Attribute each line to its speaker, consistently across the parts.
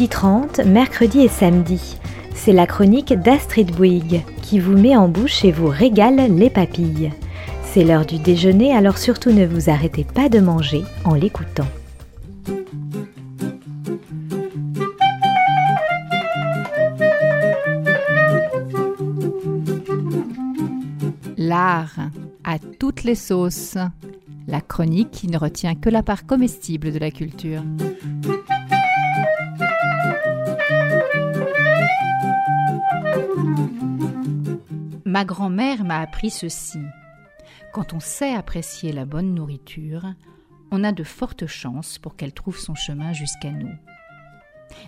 Speaker 1: midi 30, mercredi et samedi. C'est la chronique d'Astrid Bouygues qui vous met en bouche et vous régale les papilles. C'est l'heure du déjeuner, alors surtout ne vous arrêtez pas de manger en l'écoutant.
Speaker 2: L'art à toutes les sauces. La chronique qui ne retient que la part comestible de la culture. Ma grand-mère m'a appris ceci. Quand on sait apprécier la bonne nourriture, on a de fortes chances pour qu'elle trouve son chemin jusqu'à nous.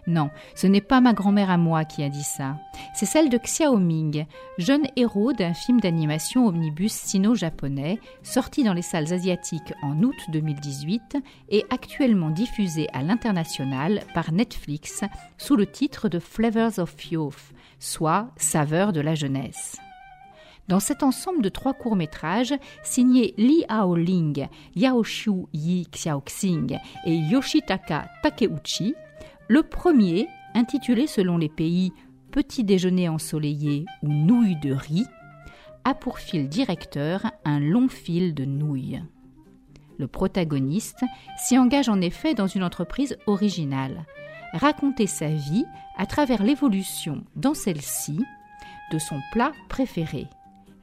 Speaker 2: Non, ce n'est pas ma grand-mère à moi qui a dit ça. C'est celle de Xiaoming, jeune héros d'un film d'animation omnibus sino-japonais, sorti dans les salles asiatiques en août 2018 et actuellement diffusé à l'international par Netflix sous le titre de Flavors of Youth, soit Saveurs de la jeunesse. Dans cet ensemble de trois courts-métrages, signés Li Haoling, Yaoshu Yi Xiaoxing et Yoshitaka Takeuchi, le premier, intitulé selon les pays Petit déjeuner ensoleillé ou nouilles de riz, a pour fil directeur un long fil de nouilles. Le protagoniste s'y engage en effet dans une entreprise originale, raconter sa vie à travers l'évolution dans celle-ci de son plat préféré,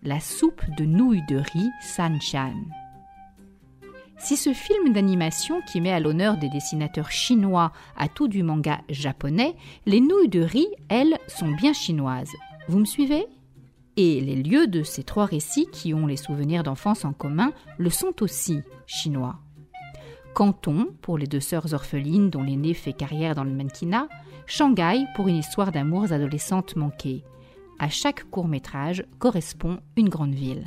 Speaker 2: la soupe de nouilles de riz Sanchan. Si ce film d'animation qui met à l'honneur des dessinateurs chinois à tout du manga japonais, les nouilles de riz, elles, sont bien chinoises. Vous me suivez? Et les lieux de ces trois récits qui ont les souvenirs d'enfance en commun le sont aussi chinois. Canton, pour les deux sœurs orphelines dont l'aînée fait carrière dans le mannequinat, Shanghai pour une histoire d'amours adolescentes manquées à chaque court métrage correspond une grande ville.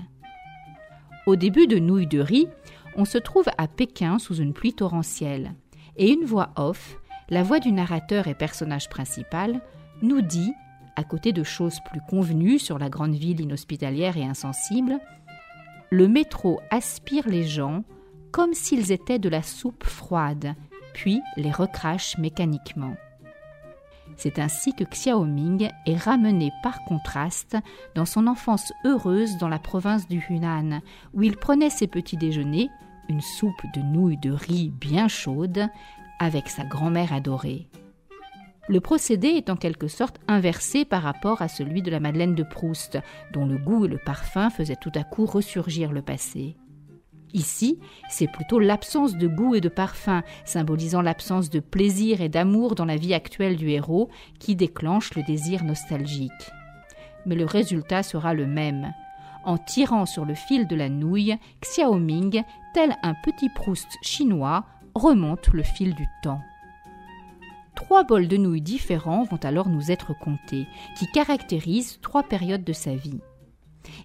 Speaker 2: Au début de Nouilles de riz, on se trouve à Pékin sous une pluie torrentielle, et une voix off, la voix du narrateur et personnage principal, nous dit, à côté de choses plus convenues sur la grande ville inhospitalière et insensible, le métro aspire les gens comme s'ils étaient de la soupe froide, puis les recrache mécaniquement. C'est ainsi que Xiaoming est ramené par contraste dans son enfance heureuse dans la province du Hunan, où il prenait ses petits déjeuners, une soupe de nouilles de riz bien chaude, avec sa grand-mère adorée. Le procédé est en quelque sorte inversé par rapport à celui de la Madeleine de Proust, dont le goût et le parfum faisaient tout à coup ressurgir le passé. Ici, c'est plutôt l'absence de goût et de parfum, symbolisant l'absence de plaisir et d'amour dans la vie actuelle du héros, qui déclenche le désir nostalgique. Mais le résultat sera le même. En tirant sur le fil de la nouille, Xiaoming, tel un petit Proust chinois, remonte le fil du temps. Trois bols de nouilles différents vont alors nous être comptés, qui caractérisent trois périodes de sa vie.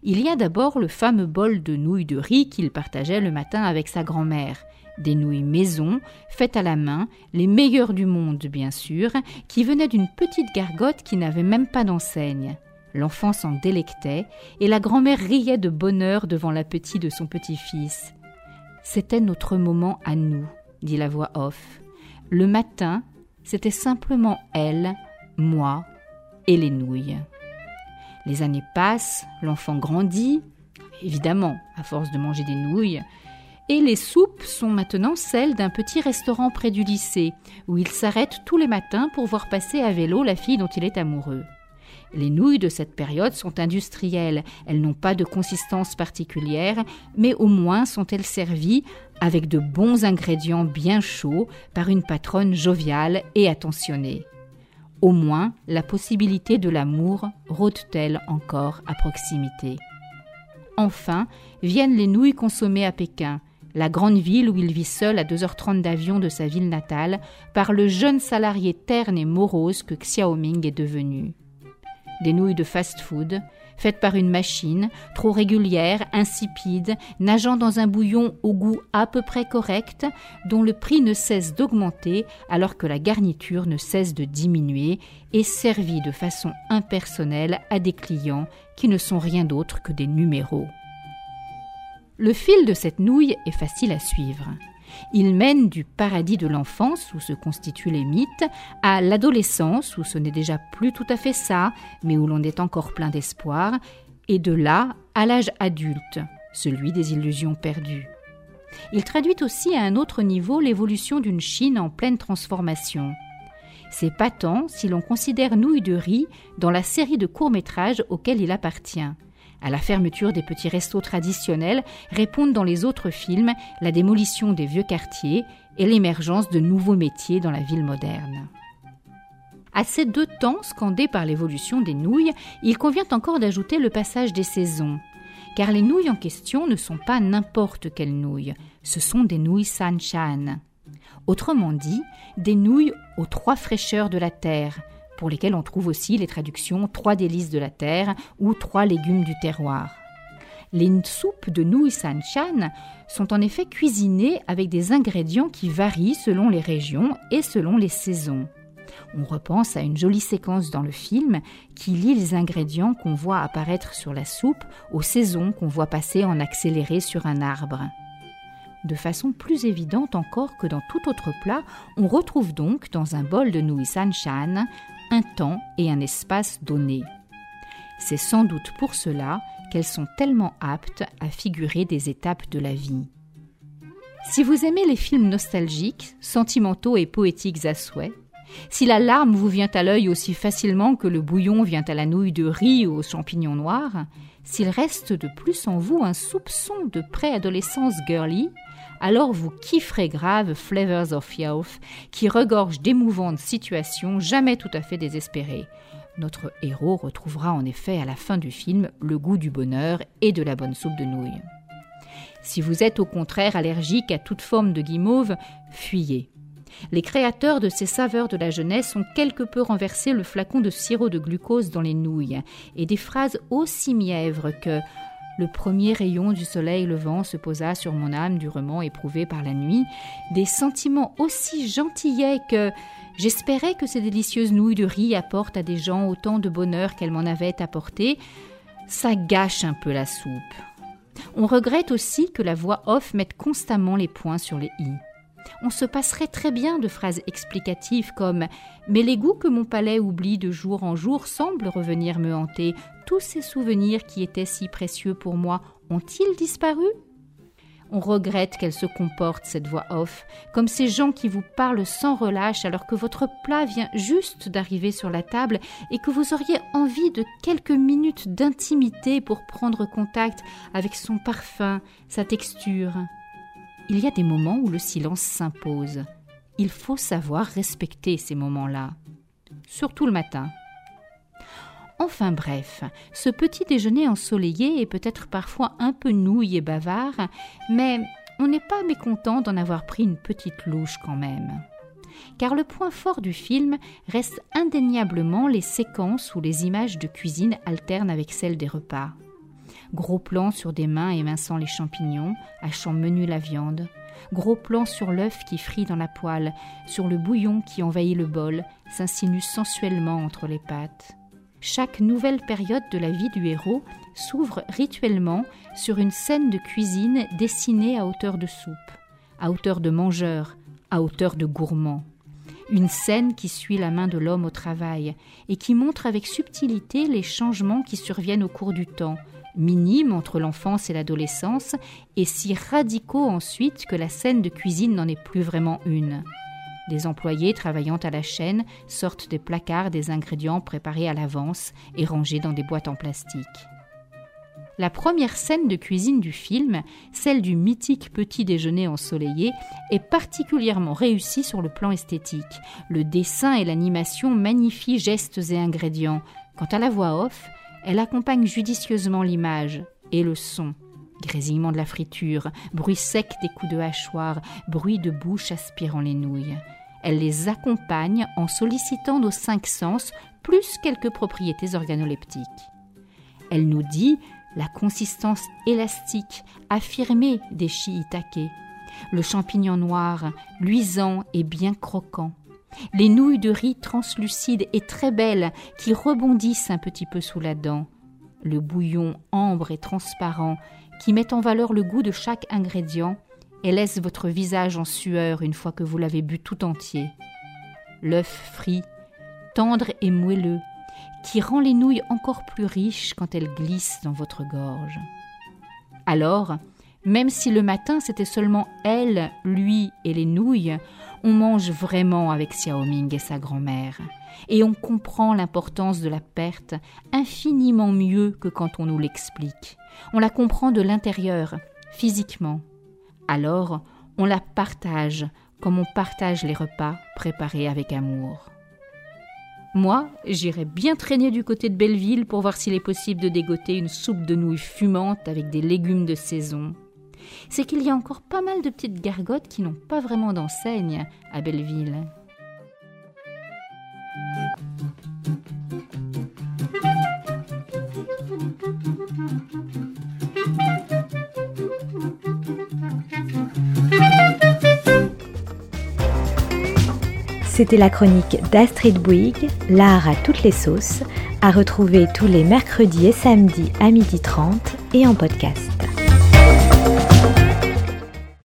Speaker 2: Il y a d'abord le fameux bol de nouilles de riz qu'il partageait le matin avec sa grand-mère. Des nouilles maison, faites à la main, les meilleures du monde bien sûr, qui venaient d'une petite gargote qui n'avait même pas d'enseigne. L'enfant s'en délectait, et la grand-mère riait de bonheur devant l'appétit de son petit-fils. C'était notre moment à nous, dit la voix off. Le matin, c'était simplement elle, moi et les nouilles. Les années passent, l'enfant grandit, évidemment, à force de manger des nouilles, et les soupes sont maintenant celles d'un petit restaurant près du lycée, où il s'arrête tous les matins pour voir passer à vélo la fille dont il est amoureux. Les nouilles de cette période sont industrielles, elles n'ont pas de consistance particulière, mais au moins sont-elles servies avec de bons ingrédients bien chauds par une patronne joviale et attentionnée. Au moins, la possibilité de l'amour rôde-t-elle encore à proximité? Enfin, viennent les nouilles consommées à Pékin, la grande ville où il vit seul à 2h30 d'avion de sa ville natale, par le jeune salarié terne et morose que Xiaoming est devenu. Des nouilles de fast-food, faite par une machine, trop régulière, insipide, nageant dans un bouillon au goût à peu près correct, dont le prix ne cesse d'augmenter alors que la garniture ne cesse de diminuer, et servie de façon impersonnelle à des clients qui ne sont rien d'autre que des numéros. Le fil de cette nouille est facile à suivre. Il mène du paradis de l'enfance, où se constituent les mythes, à l'adolescence, où ce n'est déjà plus tout à fait ça, mais où l'on est encore plein d'espoir, et de là à l'âge adulte, celui des illusions perdues. Il traduit aussi à un autre niveau l'évolution d'une Chine en pleine transformation. C'est patent si l'on considère Nouilles de riz dans la série de courts-métrages auxquels il appartient. À la fermeture des petits restos traditionnels répondent dans les autres films la démolition des vieux quartiers et l'émergence de nouveaux métiers dans la ville moderne. À ces deux temps scandés par l'évolution des nouilles, il convient encore d'ajouter le passage des saisons. Car les nouilles en question ne sont pas n'importe quelles nouilles, ce sont des nouilles sanchan. Autrement dit, des nouilles aux trois fraîcheurs de la terre, pour lesquelles on trouve aussi les traductions trois délices de la terre ou trois légumes du terroir. Les soupes de nouilles sanchan sont en effet cuisinées avec des ingrédients qui varient selon les régions et selon les saisons. On repense à une jolie séquence dans le film qui lie les ingrédients qu'on voit apparaître sur la soupe aux saisons qu'on voit passer en accéléré sur un arbre. De façon plus évidente encore que dans tout autre plat, on retrouve donc dans un bol de nouilles sanchan un temps et un espace donnés. C'est sans doute pour cela qu'elles sont tellement aptes à figurer des étapes de la vie. Si vous aimez les films nostalgiques, sentimentaux et poétiques à souhait, si la larme vous vient à l'œil aussi facilement que le bouillon vient à la nouille de riz ou aux champignons noirs, s'il reste de plus en vous un soupçon de préadolescence girly, alors vous kifferez grave Flavors of Youth, qui regorge d'émouvantes situations jamais tout à fait désespérées. Notre héros retrouvera en effet à la fin du film le goût du bonheur et de la bonne soupe de nouilles. Si vous êtes au contraire allergique à toute forme de guimauve, fuyez. Les créateurs de ces saveurs de la jeunesse ont quelque peu renversé le flacon de sirop de glucose dans les nouilles, et des phrases aussi mièvres que le premier rayon du soleil levant se posa sur mon âme durement éprouvée par la nuit, des sentiments aussi gentillets que j'espérais que ces délicieuses nouilles de riz apportent à des gens autant de bonheur qu'elles m'en avaient apporté, ça gâche un peu la soupe. On regrette aussi que la voix off mette constamment les points sur les i on se passerait très bien de phrases explicatives comme Mais les goûts que mon palais oublie de jour en jour semblent revenir me hanter. Tous ces souvenirs qui étaient si précieux pour moi ont-ils disparu? On regrette qu'elle se comporte, cette voix off, comme ces gens qui vous parlent sans relâche alors que votre plat vient juste d'arriver sur la table et que vous auriez envie de quelques minutes d'intimité pour prendre contact avec son parfum, sa texture il y a des moments où le silence s'impose. Il faut savoir respecter ces moments-là, surtout le matin. Enfin bref, ce petit déjeuner ensoleillé est peut-être parfois un peu nouille et bavard, mais on n'est pas mécontent d'en avoir pris une petite louche quand même. Car le point fort du film reste indéniablement les séquences où les images de cuisine alternent avec celles des repas. Gros plan sur des mains éminçant les champignons, hachant menu la viande. Gros plan sur l'œuf qui frit dans la poêle, sur le bouillon qui envahit le bol, s'insinue sensuellement entre les pattes. Chaque nouvelle période de la vie du héros s'ouvre rituellement sur une scène de cuisine dessinée à hauteur de soupe, à hauteur de mangeur, à hauteur de gourmand. Une scène qui suit la main de l'homme au travail et qui montre avec subtilité les changements qui surviennent au cours du temps, minimes entre l'enfance et l'adolescence, et si radicaux ensuite que la scène de cuisine n'en est plus vraiment une. Des employés travaillant à la chaîne sortent des placards des ingrédients préparés à l'avance et rangés dans des boîtes en plastique. La première scène de cuisine du film, celle du mythique petit déjeuner ensoleillé, est particulièrement réussie sur le plan esthétique. Le dessin et l'animation magnifient gestes et ingrédients. Quant à la voix off, elle accompagne judicieusement l'image et le son. Grésillement de la friture, bruit sec des coups de hachoir, bruit de bouche aspirant les nouilles. Elle les accompagne en sollicitant nos cinq sens plus quelques propriétés organoleptiques. Elle nous dit la consistance élastique, affirmée des shiitake, le champignon noir, luisant et bien croquant, les nouilles de riz translucides et très belles qui rebondissent un petit peu sous la dent, le bouillon ambre et transparent qui met en valeur le goût de chaque ingrédient et laisse votre visage en sueur une fois que vous l'avez bu tout entier. L'œuf frit, tendre et moelleux, qui rend les nouilles encore plus riches quand elles glissent dans votre gorge. Alors, même si le matin c'était seulement elle, lui et les nouilles, on mange vraiment avec Xiaoming et sa grand-mère, et on comprend l'importance de la perte infiniment mieux que quand on nous l'explique. On la comprend de l'intérieur, physiquement. Alors, on la partage comme on partage les repas préparés avec amour. Moi, j'irai bien traîner du côté de Belleville pour voir s'il est possible de dégoter une soupe de nouilles fumantes avec des légumes de saison. C'est qu'il y a encore pas mal de petites gargotes qui n'ont pas vraiment d'enseigne à Belleville.
Speaker 1: C'était la chronique d'Astrid Bouygues, l'art à toutes les sauces, à retrouver tous les mercredis et samedis à 12h30 et en podcast.